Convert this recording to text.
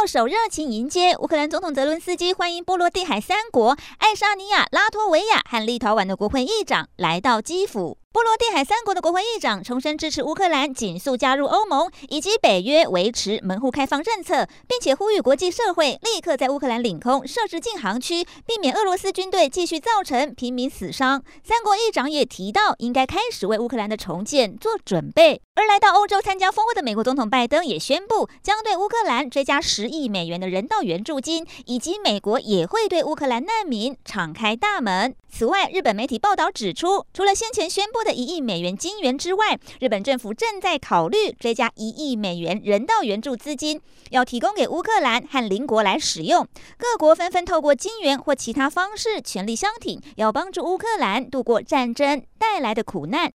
握手热情迎接乌克兰总统泽伦斯基，欢迎波罗的海三国、爱沙尼亚、拉脱维亚和立陶宛的国会议长来到基辅。波罗的海三国的国会议长重申支持乌克兰紧速加入欧盟以及北约，维持门户开放政策，并且呼吁国际社会立刻在乌克兰领空设置禁航区，避免俄罗斯军队继续造成平民死伤。三国议长也提到，应该开始为乌克兰的重建做准备。而来到欧洲参加峰会的美国总统拜登也宣布，将对乌克兰追加十亿美元的人道援助金，以及美国也会对乌克兰难民敞开大门。此外，日本媒体报道指出，除了先前宣布的一亿美元金援之外，日本政府正在考虑追加一亿美元人道援助资金，要提供给乌克兰和邻国来使用。各国纷纷透过金援或其他方式全力相挺，要帮助乌克兰度过战争带来的苦难。